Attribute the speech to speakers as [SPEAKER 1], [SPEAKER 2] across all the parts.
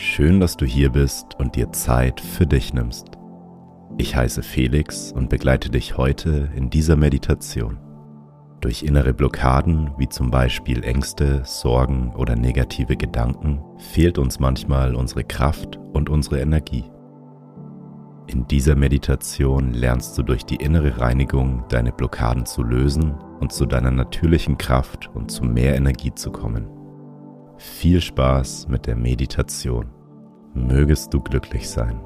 [SPEAKER 1] Schön, dass du hier bist und dir Zeit für dich nimmst. Ich heiße Felix und begleite dich heute in dieser Meditation. Durch innere Blockaden wie zum Beispiel Ängste, Sorgen oder negative Gedanken fehlt uns manchmal unsere Kraft und unsere Energie. In dieser Meditation lernst du durch die innere Reinigung deine Blockaden zu lösen und zu deiner natürlichen Kraft und zu mehr Energie zu kommen. Viel Spaß mit der Meditation. Mögest du glücklich sein.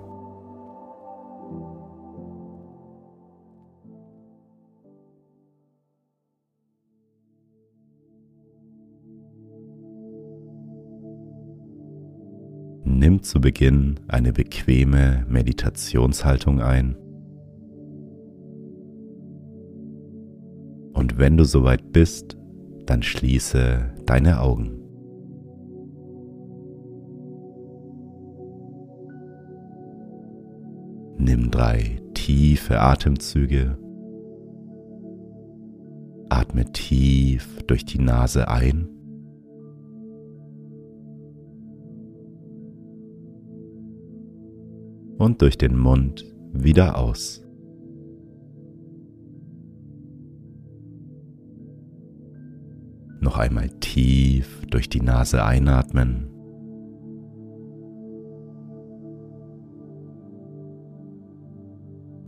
[SPEAKER 1] Nimm zu Beginn eine bequeme Meditationshaltung ein. Und wenn du soweit bist, dann schließe deine Augen. Nimm drei tiefe Atemzüge. Atme tief durch die Nase ein. Und durch den Mund wieder aus. Noch einmal tief durch die Nase einatmen.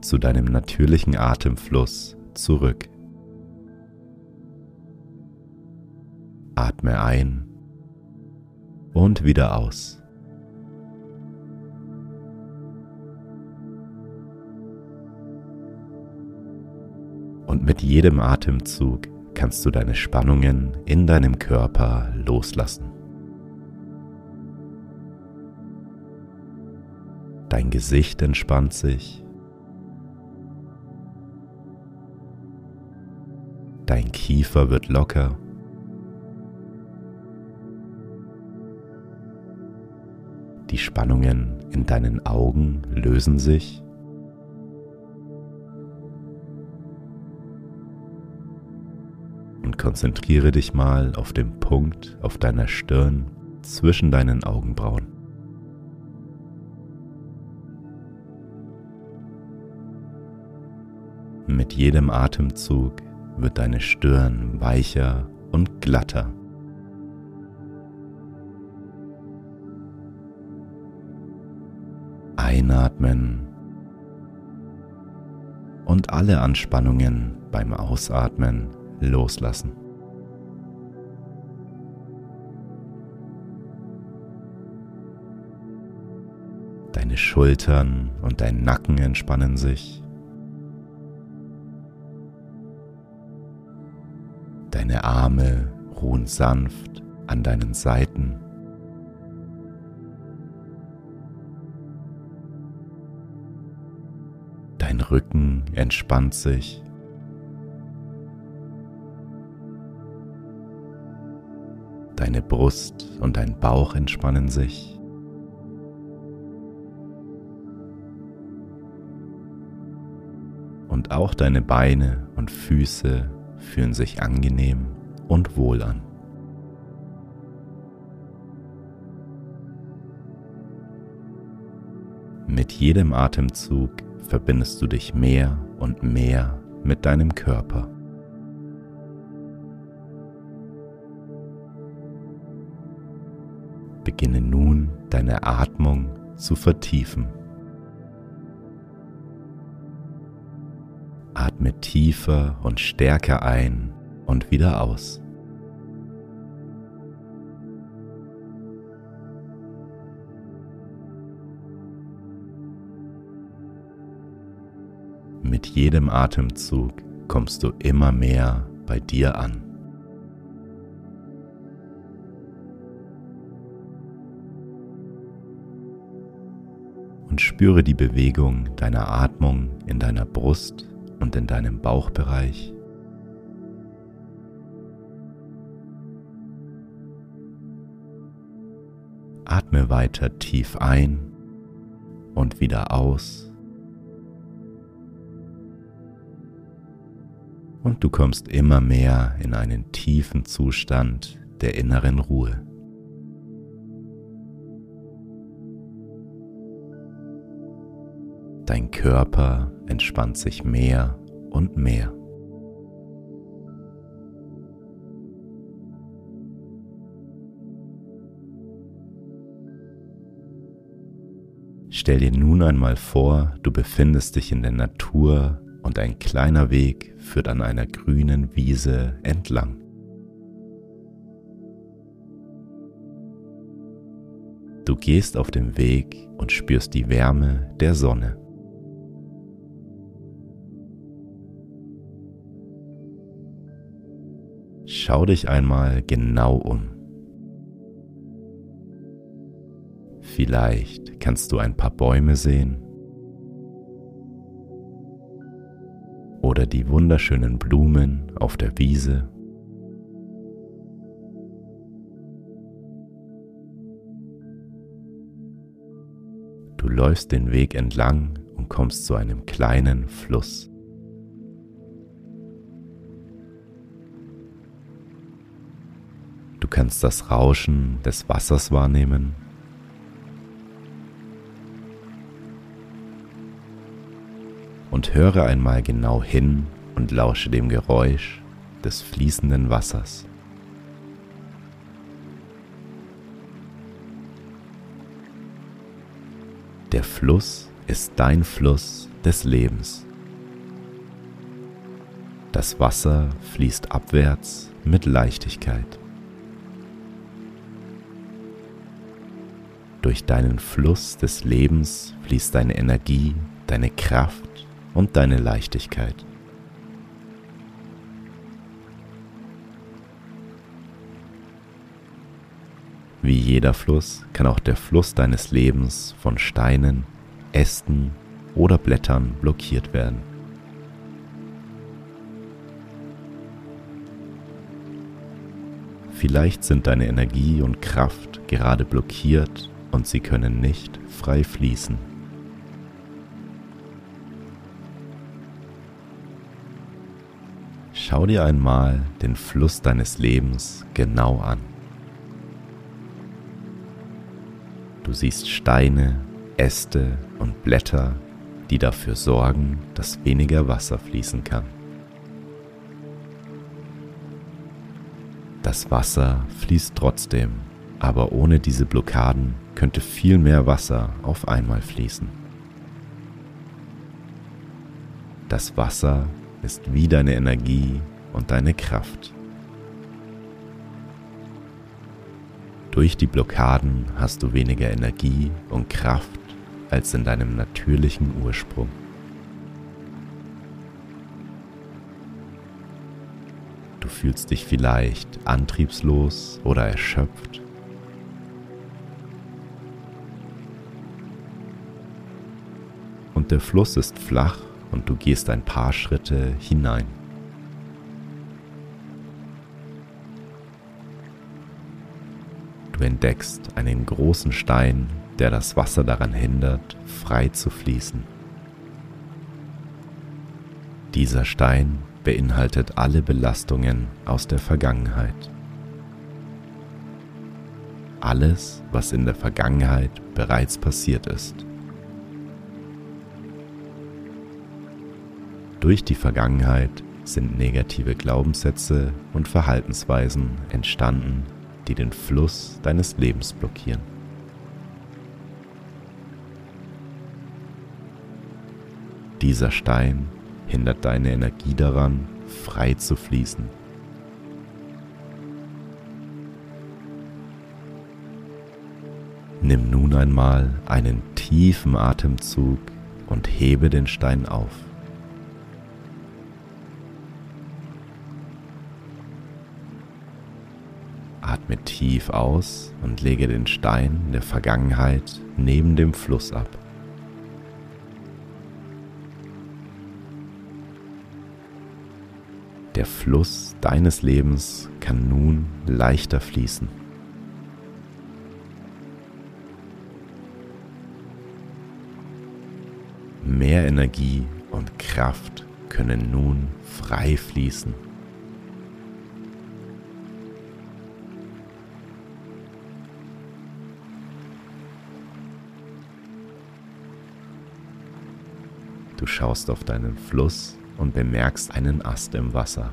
[SPEAKER 1] zu deinem natürlichen Atemfluss zurück. Atme ein und wieder aus. Und mit jedem Atemzug kannst du deine Spannungen in deinem Körper loslassen. Dein Gesicht entspannt sich. Dein Kiefer wird locker. Die Spannungen in deinen Augen lösen sich. Und konzentriere dich mal auf den Punkt auf deiner Stirn zwischen deinen Augenbrauen. Mit jedem Atemzug wird deine Stirn weicher und glatter. Einatmen und alle Anspannungen beim Ausatmen loslassen. Deine Schultern und dein Nacken entspannen sich. Arme ruhen sanft an deinen Seiten. Dein Rücken entspannt sich. Deine Brust und dein Bauch entspannen sich. Und auch deine Beine und Füße fühlen sich angenehm und wohl an. Mit jedem Atemzug verbindest du dich mehr und mehr mit deinem Körper. Beginne nun deine Atmung zu vertiefen. Atme tiefer und stärker ein und wieder aus. Mit jedem Atemzug kommst du immer mehr bei dir an. Und spüre die Bewegung deiner Atmung in deiner Brust und in deinem Bauchbereich. Atme weiter tief ein und wieder aus. und du kommst immer mehr in einen tiefen Zustand der inneren Ruhe. Dein Körper entspannt sich mehr und mehr. Stell dir nun einmal vor, du befindest dich in der Natur und ein kleiner Weg führt an einer grünen Wiese entlang. Du gehst auf dem Weg und spürst die Wärme der Sonne. Schau dich einmal genau um. Vielleicht kannst du ein paar Bäume sehen oder die wunderschönen Blumen auf der Wiese. Du läufst den Weg entlang und kommst zu einem kleinen Fluss. Du kannst das Rauschen des Wassers wahrnehmen höre einmal genau hin und lausche dem Geräusch des fließenden Wassers. Der Fluss ist dein Fluss des Lebens. Das Wasser fließt abwärts mit Leichtigkeit. Durch deinen Fluss des Lebens fließt deine Energie, deine Kraft und deine Leichtigkeit. Wie jeder Fluss kann auch der Fluss deines Lebens von Steinen, Ästen oder Blättern blockiert werden. Vielleicht sind deine Energie und Kraft gerade blockiert und sie können nicht frei fließen. Schau dir einmal den Fluss deines Lebens genau an. Du siehst Steine, Äste und Blätter, die dafür sorgen, dass weniger Wasser fließen kann. Das Wasser fließt trotzdem, aber ohne diese Blockaden könnte viel mehr Wasser auf einmal fließen. Das Wasser ist wie deine Energie und deine Kraft. Durch die Blockaden hast du weniger Energie und Kraft als in deinem natürlichen Ursprung. Du fühlst dich vielleicht antriebslos oder erschöpft. Und der Fluss ist flach und du gehst ein paar Schritte hinein. Entdeckst einen großen Stein, der das Wasser daran hindert, frei zu fließen. Dieser Stein beinhaltet alle Belastungen aus der Vergangenheit. Alles, was in der Vergangenheit bereits passiert ist. Durch die Vergangenheit sind negative Glaubenssätze und Verhaltensweisen entstanden, die den Fluss deines Lebens blockieren. Dieser Stein hindert deine Energie daran, frei zu fließen. Nimm nun einmal einen tiefen Atemzug und hebe den Stein auf. Atme tief aus und lege den Stein der Vergangenheit neben dem Fluss ab. Der Fluss deines Lebens kann nun leichter fließen. Mehr Energie und Kraft können nun frei fließen. Schaust auf deinen Fluss und bemerkst einen Ast im Wasser.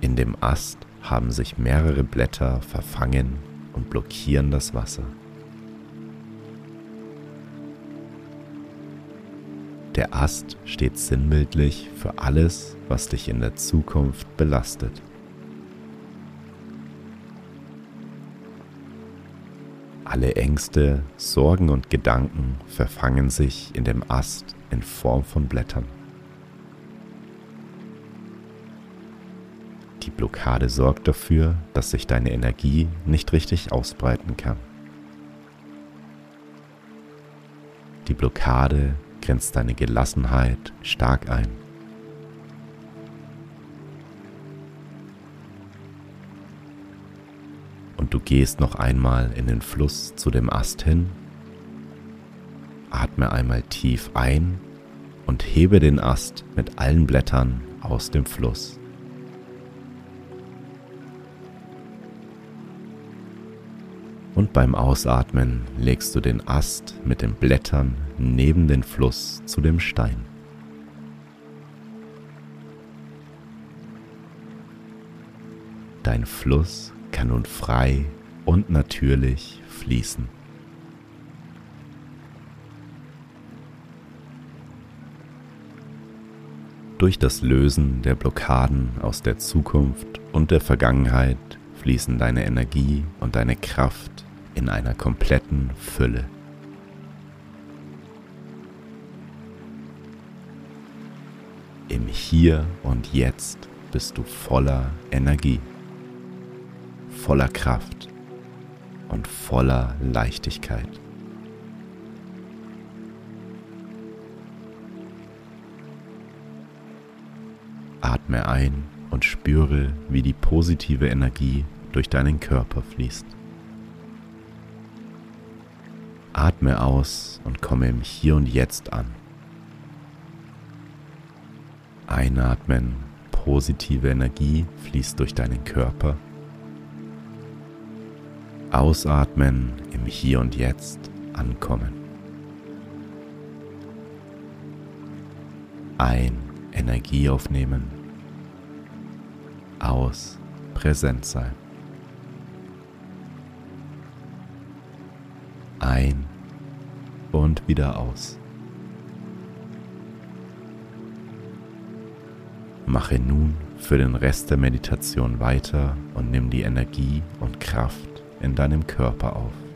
[SPEAKER 1] In dem Ast haben sich mehrere Blätter verfangen und blockieren das Wasser. Der Ast steht sinnbildlich für alles, was dich in der Zukunft belastet. Alle Ängste, Sorgen und Gedanken verfangen sich in dem Ast in Form von Blättern. Die Blockade sorgt dafür, dass sich deine Energie nicht richtig ausbreiten kann. Die Blockade grenzt deine Gelassenheit stark ein. Du gehst noch einmal in den Fluss zu dem Ast hin. Atme einmal tief ein und hebe den Ast mit allen Blättern aus dem Fluss. Und beim Ausatmen legst du den Ast mit den Blättern neben den Fluss zu dem Stein. Dein Fluss kann nun frei und natürlich fließen. Durch das Lösen der Blockaden aus der Zukunft und der Vergangenheit fließen deine Energie und deine Kraft in einer kompletten Fülle. Im Hier und Jetzt bist du voller Energie voller Kraft und voller Leichtigkeit. Atme ein und spüre, wie die positive Energie durch deinen Körper fließt. Atme aus und komme im Hier und Jetzt an. Einatmen, positive Energie fließt durch deinen Körper Ausatmen im Hier und Jetzt ankommen. Ein Energie aufnehmen. Aus präsent sein. Ein und wieder aus. Mache nun für den Rest der Meditation weiter und nimm die Energie und Kraft in deinem Körper auf.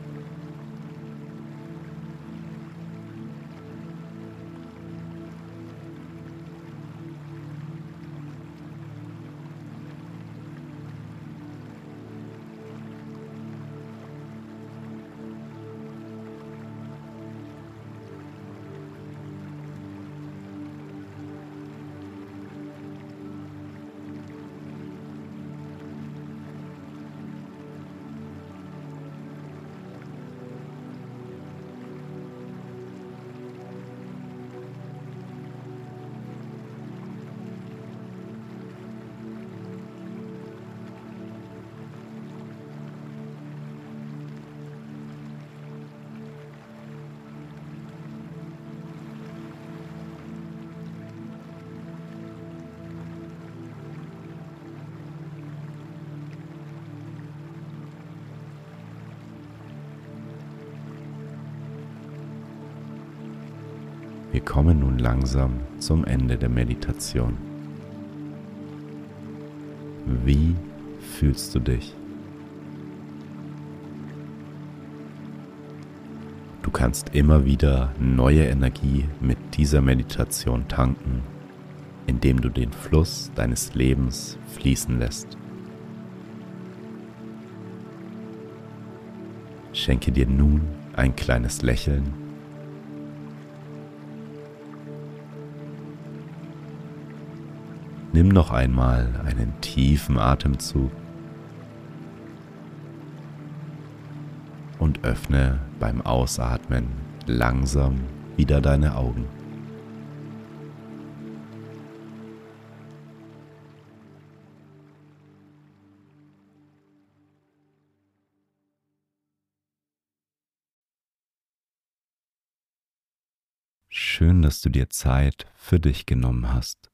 [SPEAKER 1] Kommen nun langsam zum Ende der Meditation. Wie fühlst du dich? Du kannst immer wieder neue Energie mit dieser Meditation tanken, indem du den Fluss deines Lebens fließen lässt. Schenke dir nun ein kleines Lächeln. Nimm noch einmal einen tiefen Atemzug und öffne beim Ausatmen langsam wieder deine Augen. Schön, dass du dir Zeit für dich genommen hast.